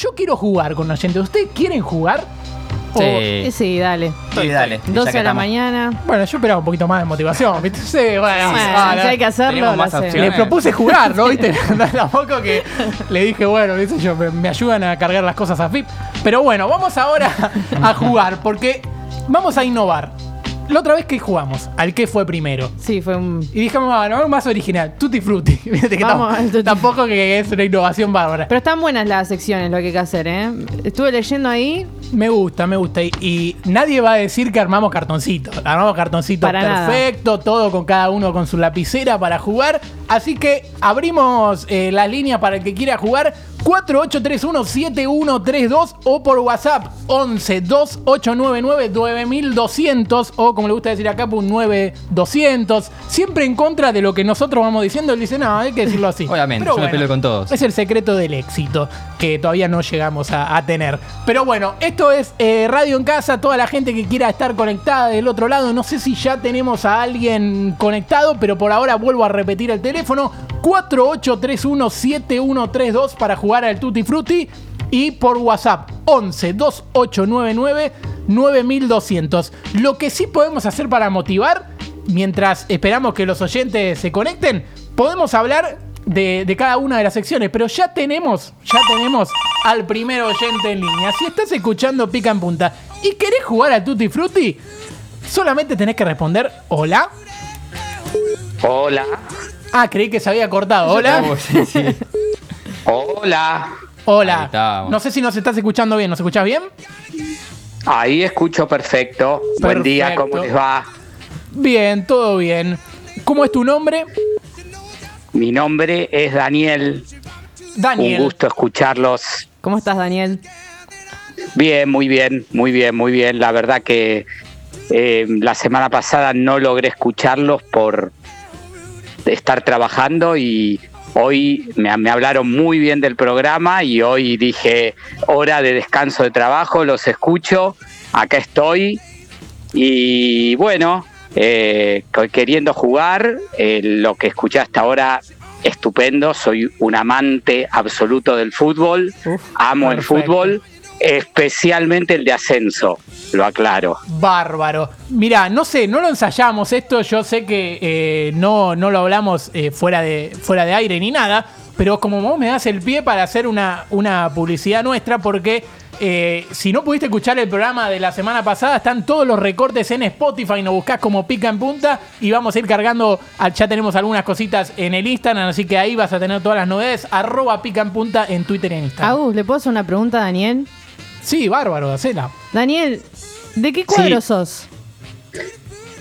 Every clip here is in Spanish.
yo quiero jugar con oyentes. ¿Ustedes quieren jugar? O- Eh, Sí, dale. Sí, dale. ya 12 que de la estamos. mañana. Bueno, yo esperaba un poquito más de motivación, ¿viste? Sí, bueno, Bueno, ah, si hay que hacerlo, tenemos lo más hacemos. opciones. Le propuse jugar, ¿no? ¿Viste? Tampoco que le dije, bueno, qué sé yo, me, me ayudan a cargar las cosas a FIP. Pero bueno, vamos ahora a jugar, porque vamos a innovar. La otra vez que jugamos, al que fue primero. Sí, fue un. Y dijimos, algo más original, Tutti Frutti. Viste que Vamos tam- al Tutti tampoco que es una innovación bárbara. Pero están buenas las secciones, lo que hay que hacer, ¿eh? Estuve leyendo ahí. Me gusta, me gusta. Y, y nadie va a decir que armamos cartoncitos. Armamos cartoncitos Para nada. perfecto, todo con cada uno con su lapicera para jugar. Así que abrimos eh, la línea para el que quiera jugar. 4831-7132 o por WhatsApp 11 2899 9200 o como le gusta decir acá, pues 9200. Siempre en contra de lo que nosotros vamos diciendo. Él dice, no, hay que decirlo así. Obviamente, Pero yo me peleo con todos. Es el secreto del éxito que todavía no llegamos a, a tener. Pero bueno, esto es eh, Radio en Casa. Toda la gente que quiera estar conectada del otro lado. No sé si ya tenemos a alguien conectado, pero por ahora vuelvo a repetir el teléfono: 48317132 para jugar al Tutti Frutti. Y por WhatsApp 11 2899 9200. Lo que sí podemos hacer para motivar, mientras esperamos que los oyentes se conecten, podemos hablar de, de cada una de las secciones, pero ya tenemos, ya tenemos al primer oyente en línea. Si estás escuchando Pica en Punta y querés jugar a Tutti Frutti, solamente tenés que responder hola. Hola, Ah, creí que se había cortado. Hola. Sí, sí. hola. Hola. No sé si nos estás escuchando bien. ¿Nos escuchás bien? Ahí escucho perfecto. Buen día. ¿cómo les va? Bien, todo bien. ¿Cómo es tu nombre? Mi nombre es Daniel. Daniel. Un gusto escucharlos. ¿Cómo estás, Daniel? Bien, muy bien, muy bien, muy bien. La verdad que eh, la semana pasada no logré escucharlos por estar trabajando y hoy me, me hablaron muy bien del programa y hoy dije hora de descanso de trabajo, los escucho, acá estoy y bueno, eh, queriendo jugar, eh, lo que escuché hasta ahora estupendo, soy un amante absoluto del fútbol, Uf, amo perfecto. el fútbol, especialmente el de ascenso, lo aclaro. Bárbaro. Mira, no sé, no lo ensayamos esto. Yo sé que eh, no, no lo hablamos eh, fuera, de, fuera de aire ni nada. Pero como vos me das el pie para hacer una, una publicidad nuestra, porque eh, si no pudiste escuchar el programa de la semana pasada, están todos los recortes en Spotify. Nos buscás como pica en punta y vamos a ir cargando. Ya tenemos algunas cositas en el Instagram, así que ahí vas a tener todas las novedades. Arroba pica en punta en Twitter y en Instagram. Agus, ¿le puedo hacer una pregunta a Daniel? Sí, bárbaro, hacela. Daniel, ¿de qué cuadro sos?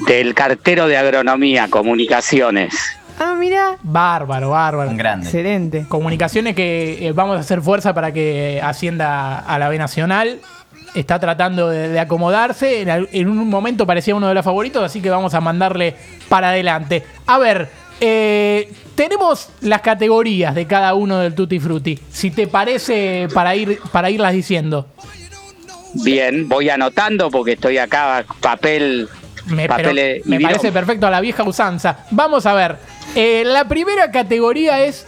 Del cartero de agronomía, comunicaciones. Ah, mira. Bárbaro, bárbaro. Un grande. Excelente. Comunicaciones que eh, vamos a hacer fuerza para que ascienda a la B Nacional. Está tratando de, de acomodarse. En un momento parecía uno de los favoritos, así que vamos a mandarle para adelante. A ver, eh, tenemos las categorías de cada uno del Tutti Frutti. Si te parece, para, ir, para irlas diciendo. Bien, voy anotando porque estoy acá, papel, Me, papel pero y me virome. parece perfecto a la vieja usanza. Vamos a ver. Eh, la primera categoría es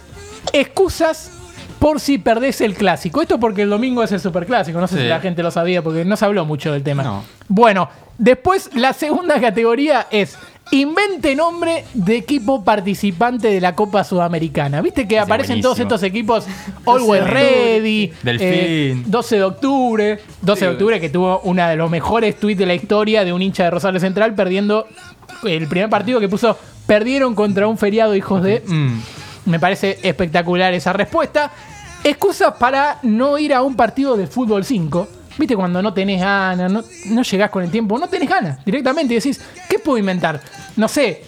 excusas por si perdés el clásico. Esto porque el domingo es el superclásico. No sé Sí. si la gente lo sabía porque no se habló mucho del tema. No. Bueno, después la segunda categoría es invente nombre de equipo participante de la Copa Sudamericana. Viste que aparecen buenísimo. todos estos equipos Always Ready, Delfín. eh, 12 de octubre, 12 de Sí. octubre que tuvo una de los mejores tweets de la historia de un hincha de Rosario Central perdiendo el primer partido que puso perdieron contra un feriado hijos de Mm. me parece espectacular esa respuesta. Excusas para no ir a un partido de fútbol 5. Viste cuando no tenés ganas, no, no llegás con el tiempo, no tenés ganas directamente decís, ¿qué puedo inventar? No sé,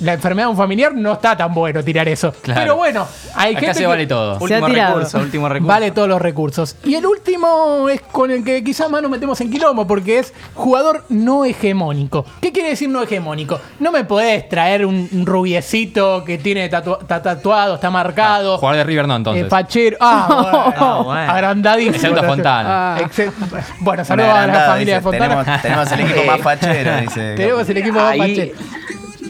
la enfermedad de un familiar no está tan bueno tirar eso. Claro. Pero bueno, hay Acá gente se que- vale todo. Se ha Último recurso, último recurso. Vale todos los recursos. Y el último es con el que quizás más nos metemos en quilombo, porque es jugador no hegemónico. ¿Qué quiere decir no hegemónico? No me podés traer un rubiecito que tiene tatua- está tatuado, está marcado. Jugador de River no, entonces. eh, fachero. Ah, bueno. Ah, bueno. Agrandadísimo. Excepto Fontana. Ah. Excep- Bueno, saludos a la familia de dice, Fontana. Tenemos, tenemos el equipo más fachero, dice. Tenemos el equipo más Ahí- fachero.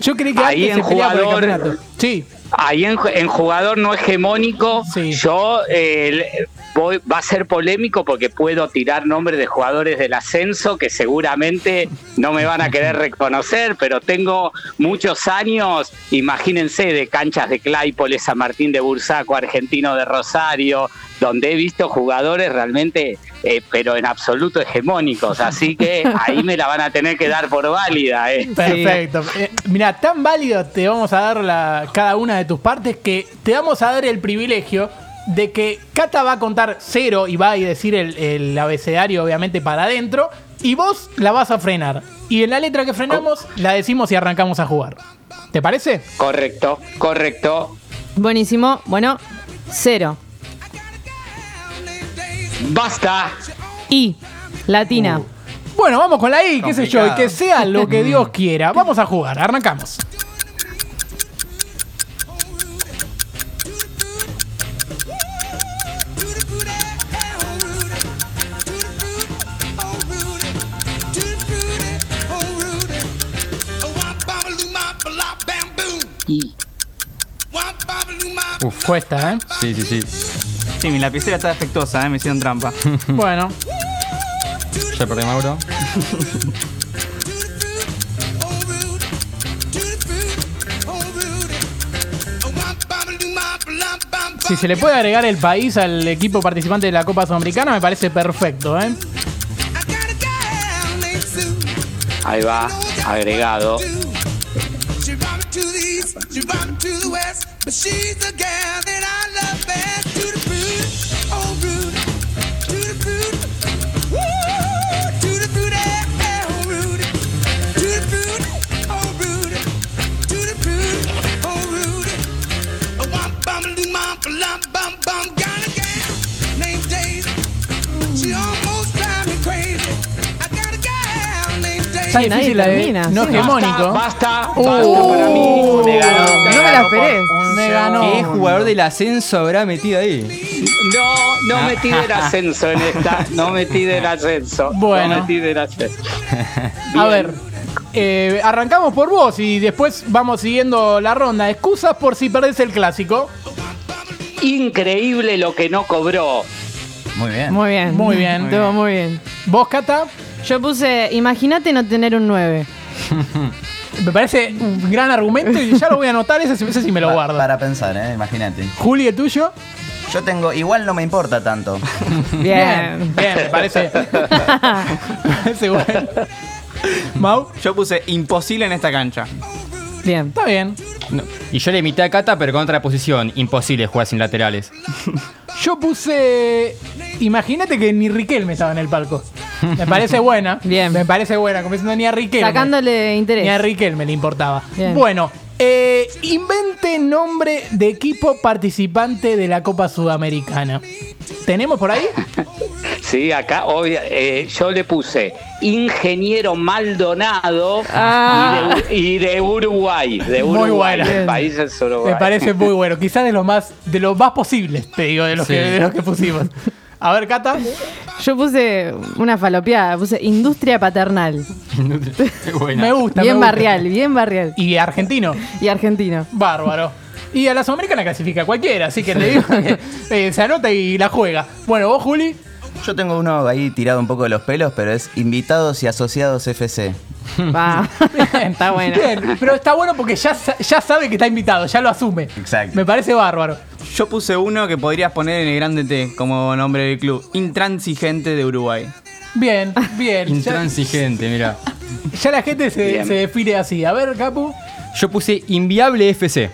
Yo creí que ahí antes en se peleaba por el jugador-. Sí. Ahí en, en jugador no hegemónico, Sí. yo eh, voy, va a ser polémico porque puedo tirar nombres de jugadores del ascenso que seguramente no me van a querer reconocer, pero tengo muchos años, imagínense, de canchas de Claypole, San Martín de Bursaco, Argentino de Rosario, donde he visto jugadores realmente, eh, pero en absoluto hegemónicos, así que ahí me la van a tener que dar por válida. Eh. Perfecto. Eh, mira, tan válido te vamos a dar la, cada una de tus partes que te vamos a dar el privilegio de que Cata va a contar cero y va a decir el, el abecedario obviamente para adentro y vos la vas a frenar. Y en la letra que frenamos la decimos y arrancamos a jugar. ¿Te parece? Correcto, correcto. Buenísimo. Bueno, cero. Basta. I. Latina. Bueno, vamos con la I, qué sé yo, y que sea lo que Dios quiera. Vamos a jugar, arrancamos. Y Uf, cuesta, ¿eh? Sí, sí, sí. Sí, mi lapicera está defectuosa, ¿eh? me hicieron trampa. Bueno, Ya perdí Mauro. si se le puede agregar el país al equipo participante de la Copa Sudamericana, me parece perfecto, ¿eh? ahí va, agregado. She almost drive me crazy. I got a gal named Daisy. Está Sí, nadie difícil la de termina, no sí. hegemónico. Basta, basta, Uh, basta para mí. Me ganó. No me la esperé. Me ganó. ¿Qué jugador del ascenso habrá metido ahí? No, no metí del ascenso en esta. No metí del ascenso. Bueno. No metí del ascenso. A ver, eh, arrancamos por vos y después vamos siguiendo la ronda. Excusas por si perdés el clásico. Increíble lo que no cobró. Muy bien. Muy bien. Muy bien. Estuvo muy bien. Vos, Cata, Yo puse, imagínate no tener un 9. me parece un gran argumento y ya lo voy a anotar. Ese, ese sí me lo Pa- guardo. Para pensar, ¿eh? Imagínate. Juli, ¿el tuyo? Yo tengo, igual no me importa tanto. Bien. Bien, me parece. me parece bueno. Mau, Yo puse imposible en esta cancha. Bien. está bien. No. Y yo le imité a Cata, pero con otra posición. Imposible jugar sin laterales. Yo puse. Imagínate que ni Riquelme estaba en el palco. Me parece buena. Bien. Me parece buena. Como diciendo ni a Riquelme. Sacándole Ni a interés. Riquelme le importaba. Bien. Bueno, eh, invente nombre de equipo participante de la Copa Sudamericana. ¿Tenemos por ahí? Sí, acá obvia- eh, yo le puse Ingeniero Maldonado Ah. y, de, y de Uruguay. De Muy Uruguay. Me parece muy bueno. Quizás de los más, de los más posibles, te digo, de los, Sí. que, de los que pusimos. A ver, Cata. Yo puse una falopeada, puse industria paternal. Buena. Me gusta. bien me gusta. barrial, bien barrial. Y argentino. Y argentino. Bárbaro. Y a la Sudamericana clasifica cualquiera, así que te digo que eh, se anota y la juega. Bueno, vos, Juli. Yo tengo uno ahí tirado un poco de los pelos, pero es Invitados y Asociados FC. Va. está bueno. Bien, pero está bueno porque ya, ya sabe que está invitado, ya lo asume. Exacto. Me parece bárbaro. Yo puse uno que podrías poner en el grande T como nombre del club. Intransigente de Uruguay. Bien, bien. Intransigente, mira. ya la gente se, se define así. A ver, Capu. Yo puse Inviable FC.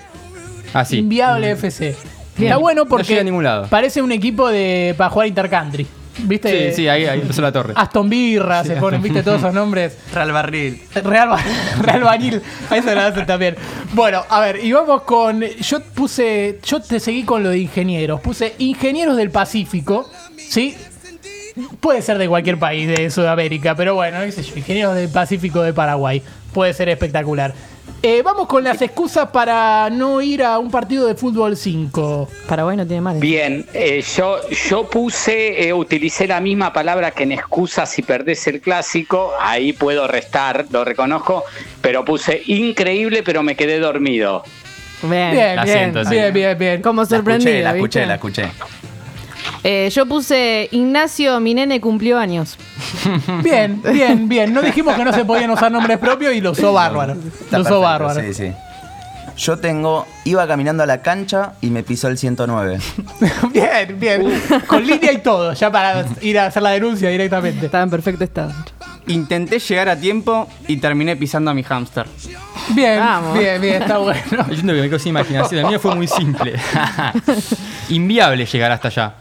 Así. Inviable FC. Bien. Está bueno No porque llega a ningún lado. parece un equipo de para jugar intercountry. ¿Viste? Sí, sí, ahí, ahí empezó la torre. Aston Birra se ponen, ¿viste? Todos esos nombres. Real Barril. Real, Ba- Real Bañil, a eso lo hacen también. Bueno, a ver, y vamos con. Yo puse. Yo te seguí con lo de ingenieros. Puse ingenieros del Pacífico, ¿sí? Puede ser de cualquier país de Sudamérica, pero bueno, qué sé yo, ingenieros del Pacífico de Paraguay. Puede ser espectacular. Eh, vamos con las excusas para no ir a un partido de fútbol 5. Paraguay no tiene madre. Bien, eh, yo, yo puse, eh, utilicé la misma palabra que en excusa si perdés el clásico, ahí puedo restar, lo reconozco, pero puse increíble, pero me quedé dormido. Bien. Bien, La bien, bien, bien, bien. Como La escuché, sorprendido, la escuché, la escuché. Eh, yo puse Ignacio, mi nene cumplió años. Bien, bien, bien. No dijimos que no se podían usar nombres propios y lo usó bárbaro. Está Lo usó perfecto, bárbaro. Sí, sí. Yo tengo, iba caminando a la cancha y me pisó el 109. Bien, bien. Con línea y todo, ya para ir a hacer la denuncia directamente. Estaba en perfecto estado. Intenté llegar a tiempo y terminé pisando a mi hámster. Bien, Vamos. bien, bien, está bueno. Yo siento que me quedo sin imaginación. El mío fue muy simple. Inviable llegar hasta allá.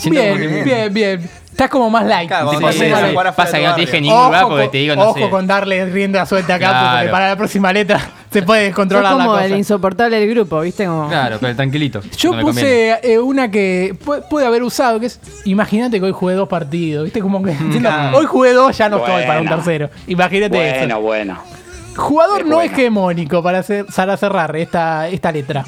Siento como que- Bien, bien, bien. Estás como más light. Claro, Sí, sí, afuera Pasa que no te dije ningún lugar Ojo, porque con, te digo, no ojo sé. con darle rienda suelta acá, porque Claro. para la próxima letra se puede Sos descontrolar la como cosa. el insoportable del grupo, ¿viste? Como... Claro, pero tranquilito. Yo no me conviene. puse eh, una que pu- pude haber usado, que es, imagínate que hoy jugué dos partidos, ¿viste? Como que, diciendo, hoy jugué dos, ya no estoy para un Bueno. tercero. Imagínate Bueno, eso. bueno. Jugador Es no bueno. hegemónico para, hacer, para cerrar esta, esta letra.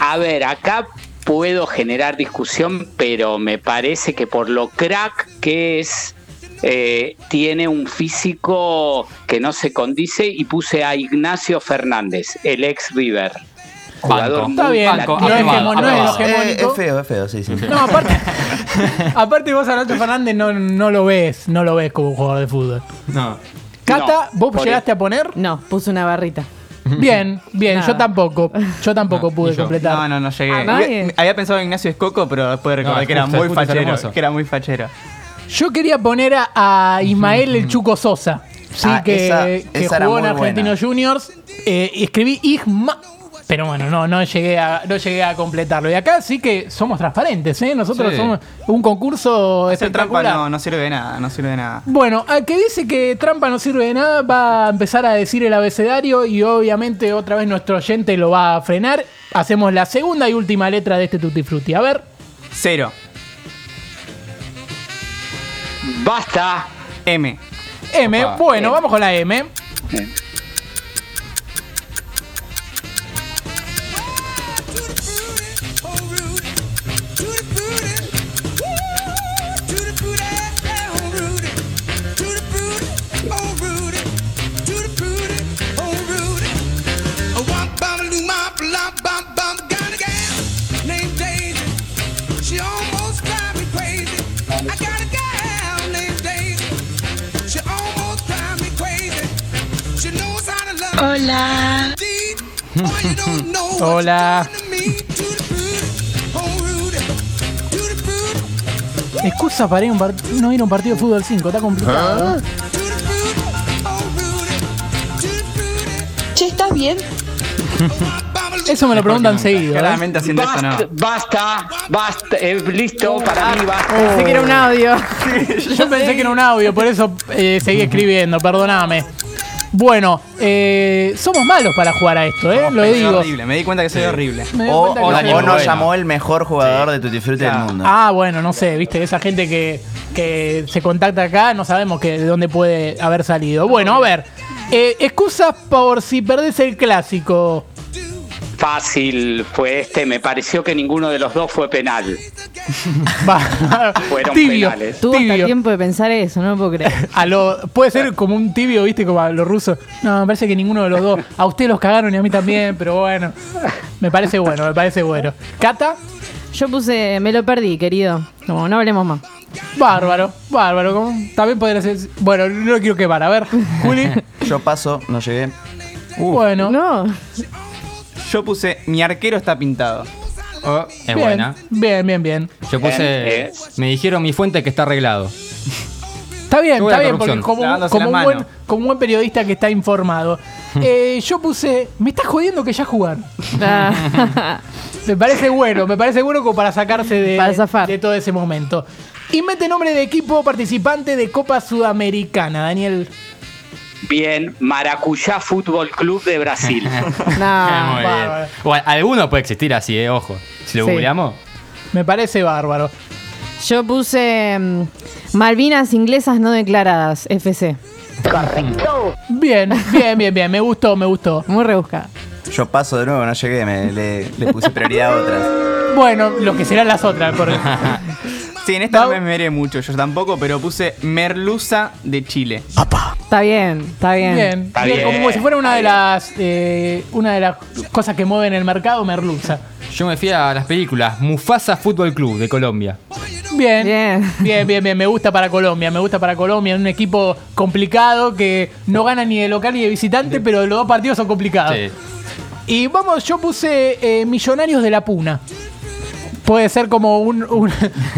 A ver, acá puedo generar discusión, pero me parece que por lo crack que es, eh, tiene un físico que no se condice y puse a Ignacio Fernández, el ex River. Jugador Está bien, Banco, no no es. Eh, es feo, es feo, sí, sí. No, aparte, aparte vos a Nacho Fernández no, no lo ves, no lo ves como jugador de fútbol. No. Cata, No, ¿vos llegaste a poner? No, puse una barrita. Bien, bien, Nada. yo tampoco. Yo tampoco No, pude ni yo. completar. No, no, no llegué. ¿A nadie? Había, había pensado en Ignacio Escoco, pero después recordé No, que era justo, muy justo, es fachero. Que era muy fachero. Yo quería poner a, a Ismael el Chuco Sosa. Sí, Ah, que, esa- que esa era jugó en muy Argentinos Juniors. Eh, y escribí Isma. Pero bueno, no, no llegué a, no llegué a completarlo. Y acá sí que somos transparentes, ¿eh? Nosotros Sí. somos un concurso Hacer trampa espectacular. no, no sirve de nada, no sirve de nada. Bueno, al que dice que trampa no sirve de nada va a empezar a decir el abecedario y obviamente otra vez nuestro oyente lo va a frenar. Hacemos la segunda y última letra de este Tutti Frutti. A ver, Cero. Basta. M. M. Opa. Bueno, vamos con la M. She Tutti frutti, Excusa para ir a un no ir a un partido de fútbol 5, está complicado. frutti, Che, ¿estás bien? Eso me lo preguntan seguido. ¿eh? Claramente haciendo esto Basta, no. basta, basta. Eh, listo, para mí basta. Pensé que era un audio. Yo pensé que era un audio, por eso eh, seguí escribiendo, perdóname. Bueno, eh, somos malos para jugar a esto, ¿eh? Lo Soy digo. horrible, me di cuenta que soy horrible. Me O, cuenta o- Dani, o nos bueno. llamó el mejor jugador de Tutti Frutti del mundo. Ah, bueno, no sé, viste, esa gente que, que se contacta acá, no sabemos que, de dónde puede haber salido. Bueno, a ver, eh, excusas por si perdés el clásico. Fácil fue este. Me pareció que ninguno de los dos fue penal. Fueron tibio, penales. Tuvo hasta tiempo de pensar eso, no lo puedo creer. A lo, puede ser como un tibio, viste, como a los rusos. No, me parece que ninguno de los dos. A usted los cagaron y a mí también, pero bueno. Me parece bueno, me parece bueno. Cata, Yo puse, me lo perdí, querido. No, no hablemos más. bárbaro, bárbaro. También podría ser. Bueno, no lo quiero quemar. A ver, Juli. Yo paso, no llegué. bueno, No. Yo puse, mi arquero está pintado. Oh, es bien, buena. bien, bien, bien. Yo puse. Eh. Me dijeron mi fuente que está arreglado. Está bien, está bien, porque como, un- como, un buen, manos. como un buen periodista que está informado. Eh, yo puse, me estás jodiendo que ya jugaron. Ah, Me parece bueno, me parece bueno como para sacarse de, Para zafar. de todo ese momento. Y mete nombre de equipo participante de Copa Sudamericana, Daniel. Bien, Maracuyá Fútbol Club de Brasil. no. Muy bien. alguno puede existir así, eh, ojo. Si lo Sí. googleamos. Me parece bárbaro. Yo puse mm, Malvinas inglesas no declaradas, FC. Bien, bien, bien, bien. Me gustó, me gustó. Muy rebuscada. Yo paso de nuevo, no llegué, me, le, le puse prioridad a otras. Bueno, lo que serán las otras. por- Sí, en esta no me esmeré mucho, yo tampoco, pero puse merluza de Chile. Está bien, está bien. Bien, Está bien, bien, como si fuera una de las eh, una de las cosas que mueven el mercado, merluza. Yo me fui a las películas Mufasa Fútbol Club de Colombia. Bien. Bien. Bien, bien, bien. Me gusta para Colombia. Me gusta para Colombia. Un equipo complicado que no gana ni de local ni de visitante, pero los dos partidos son complicados. Sí. Y vamos, yo puse eh, Millonarios de la Puna. Puede ser como un, un-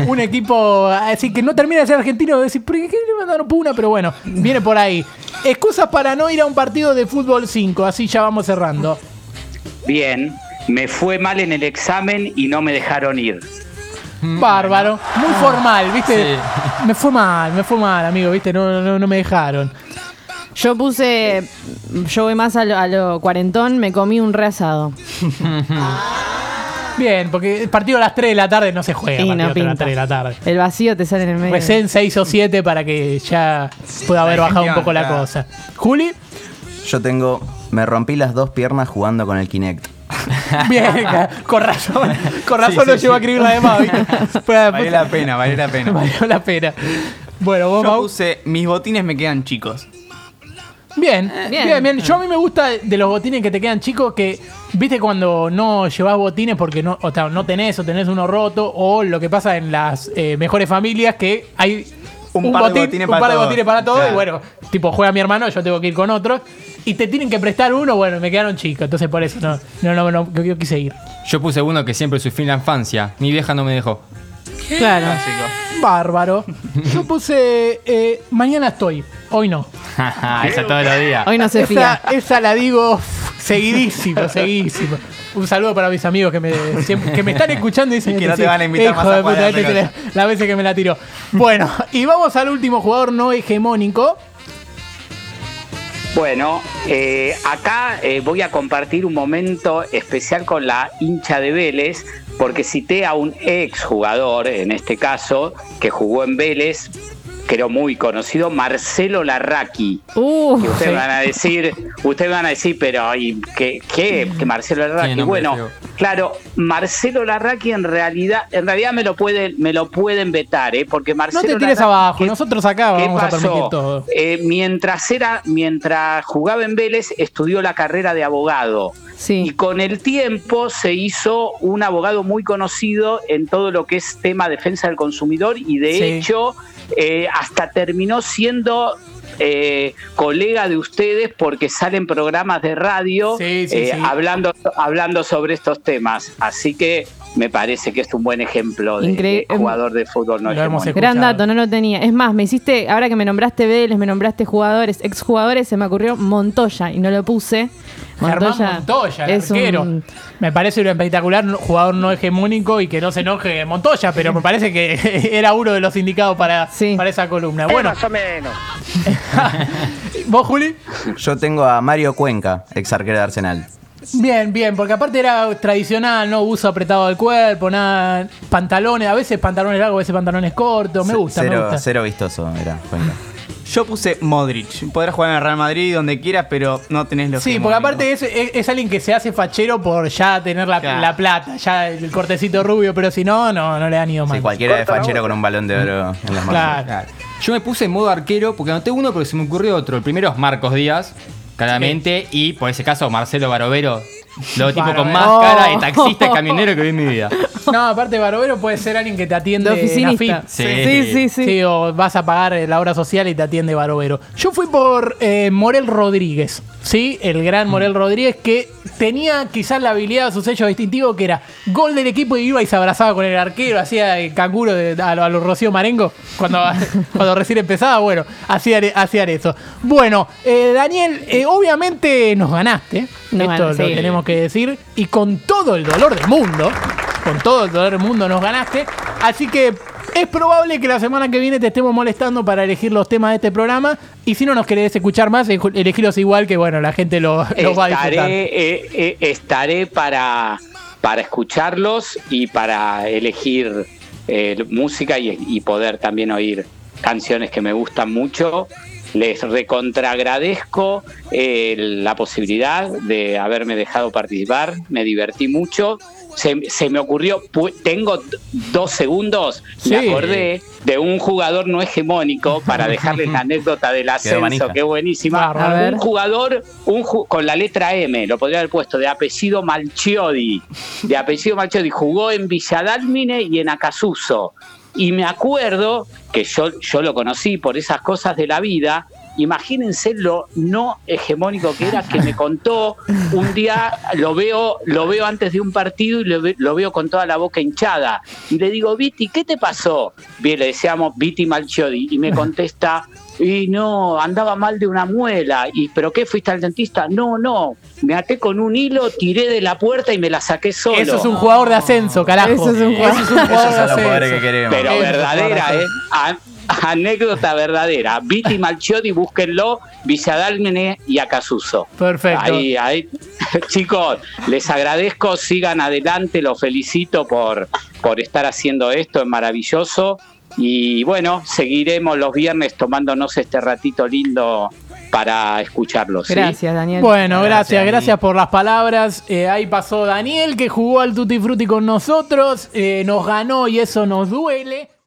un equipo así que no termina de ser argentino. de Decir, ¿por qué le mandaron Puna? Pero bueno, viene por ahí. Excusas para no ir a un partido de fútbol 5. Así ya vamos cerrando. Bien, me fue mal en el examen y no me dejaron ir. Bárbaro. Muy formal, ¿viste? Sí. Me fue mal, me fue mal, amigo, ¿viste? No, no, no me dejaron. Yo puse, yo voy más a lo, a lo cuarentón, me comí un reasado. Bien, porque el partido a las 3 de la tarde no se juega. Y partido no a las pinta. 3 de la tarde. El vacío te sale en el medio. Recién 6 o 7 para que ya pueda haber bajado un poco la cosa. Juli, Yo tengo. Me rompí las dos piernas jugando con el Kinect. bien, con razón. Con razón Sí, sí, llevo a escribir la demás, Valió la pena, valió la pena. Valió la pena. Bueno, vos, Yo Mau. puse, mis botines me quedan chicos. Bien, Bien. bien, bien, Yo a mí me gusta de los botines que te quedan chicos que, viste, cuando no llevas botines porque no, o sea, no tenés o tenés uno roto, o lo que pasa en las eh, mejores familias que hay Un par de botines un para par de todos. botines para Claro. y bueno, tipo juega mi hermano, yo tengo que ir con otro, y te tienen que prestar uno, bueno, me quedaron chicos, entonces por eso no, no, no, no, yo, yo quise ir. Yo puse uno que siempre sufrí en la infancia. Mi vieja no me dejó. Claro. Bárbaro. Yo puse eh, mañana estoy, hoy no. Esa todos los días. Hoy no se fía. esa la digo seguidísimo, seguidísimo. Un saludo para mis amigos que me, siempre- que me están escuchando y dicen Y que no te van a invitar "Hijo más a de puta, jugar a este la te la- la veces que me la tiró. Bueno, y vamos al último jugador no hegemónico. Bueno, eh, acá eh, voy a compartir un momento especial con la hincha de Vélez, porque cité a un ex jugador, en este caso, que jugó en Vélez, creo muy conocido, Marcelo Larraqui. Uh, Que ustedes van a decir, ustedes van a decir, pero ¿y qué, qué, que Marcelo Larraqui? Bueno, claro, Marcelo Larraqui en realidad, en realidad me lo pueden, me lo pueden vetar, ¿eh? porque Marcelo No te tires Larraqui- abajo, ¿qué- nosotros acá ¿Qué vamos a pasó? permitir todo. Eh, mientras era, mientras jugaba en Vélez, estudió la carrera de abogado. Y sí. con el tiempo se hizo un abogado muy conocido en todo lo que es tema defensa del consumidor y de Sí. hecho eh, hasta terminó siendo eh, colega de ustedes porque salen programas de radio Sí, sí, eh, sí. hablando hablando sobre estos temas. Así que me parece que es un buen ejemplo de, Increíble. de jugador de fútbol no. Gran dato, no lo tenía. Es más, me hiciste, ahora que me nombraste Vélez, me nombraste jugadores, exjugadores, se me ocurrió Montoya y no lo puse. Germán Montoya, el es arquero. un Me parece un espectacular jugador no hegemónico y que no se enoje Montoya, pero me parece que era uno de los indicados para, Sí. para esa columna. Bueno, Más o menos. ¿vos, Juli? Yo tengo a Mario Cuenca, ex arquero de Arsenal. Bien, bien, porque aparte era tradicional, no uso apretado del cuerpo, nada, pantalones, a veces pantalones largos, a veces pantalones cortos, me gusta, cero, me gusta. cero vistoso era Cuenca. Yo puse Modric. Podrás jugar en el Real Madrid donde quieras, pero no tenés lo Sí, porque aparte es, es- es alguien que se hace fachero por ya tener la, Claro. la plata, ya el cortecito rubio, pero si no, no, no le han ido mal. Sí, cualquiera de fachero con un balón de oro en las manos. Claro. Yo me puse en modo arquero porque anoté uno, pero se me ocurrió otro. El primero es Marcos Díaz, claramente, y por ese caso Marcelo Barovero, lo tipo con máscara de taxista y camionero que vi en mi vida. No, aparte Barovero puede ser alguien que te atiende de oficinista. en AFIP. Sí. sí, sí. sí. Sí, o vas a pagar la obra social y te atiende Barovero. Yo fui por eh, Morel Rodríguez, ¿sí? El gran Mm. Morel Rodríguez que tenía quizás la habilidad, su sello distintivo, que era gol del equipo y iba y se abrazaba con el arquero, hacía el canguro de, a, lo- a los Rocío Marengo cuando, cuando recién empezaba. Bueno, hacían, hacían eso. Bueno, eh, Daniel, eh, obviamente nos ganaste. Nos Esto lo sí. tenemos que decir. Y con todo el dolor del mundo, con todo el dolor del mundo nos ganaste. Así que es probable que la semana que viene te estemos molestando para elegir los temas de este programa. Y si no nos querés escuchar más, elegirlos igual que bueno, la gente lo, lo va a disfrutar. estaré, eh, eh, estaré para, para escucharlos y para elegir eh, música y, y poder también oír canciones que me gustan mucho. les recontraagradezco eh, la posibilidad de haberme dejado participar, me divertí mucho. Se, se me ocurrió, tengo dos segundos, Sí. me acordé de un jugador no hegemónico para dejarles la anécdota del ascenso, que buenísima. Un jugador un ju- con la letra M, lo podría haber puesto, de apellido Malchiodi. De apellido Malchiodi, jugó en Villadalmine y en Acasuso. Y me acuerdo que yo, yo lo conocí por esas cosas de la vida. Imagínense lo no hegemónico que era que me contó un día, lo veo, lo veo antes de un partido y lo, ve- lo veo con toda la boca hinchada. Y le digo, Viti, ¿qué te pasó? Bien, le decíamos Viti Malchiodi. Y me contesta, y no, andaba mal de una muela. ¿Y pero qué fuiste al dentista? No, no. Me até con un hilo, tiré de la puerta y me la saqué solo. Eso es un jugador de ascenso, carajo. Eso es un jugador- Eso es un Esos jugador de jugadores que ascenso. queremos. Pero verdadera, ¿eh? Anécdota verdadera. Viti Malchiodi, búsquenlo, Villadalmene y Acasuso. Perfecto. Ahí, ahí. Chicos, les agradezco, sigan adelante, los felicito por, por estar haciendo esto, es maravilloso. Y bueno, seguiremos los viernes tomándonos este ratito lindo para escucharlos. ¿sí? Gracias, Daniel. Bueno, gracias, Gracias, por las palabras. Eh, ahí pasó Daniel, que jugó al Tutti Frutti con nosotros. Eh, nos ganó y eso nos duele.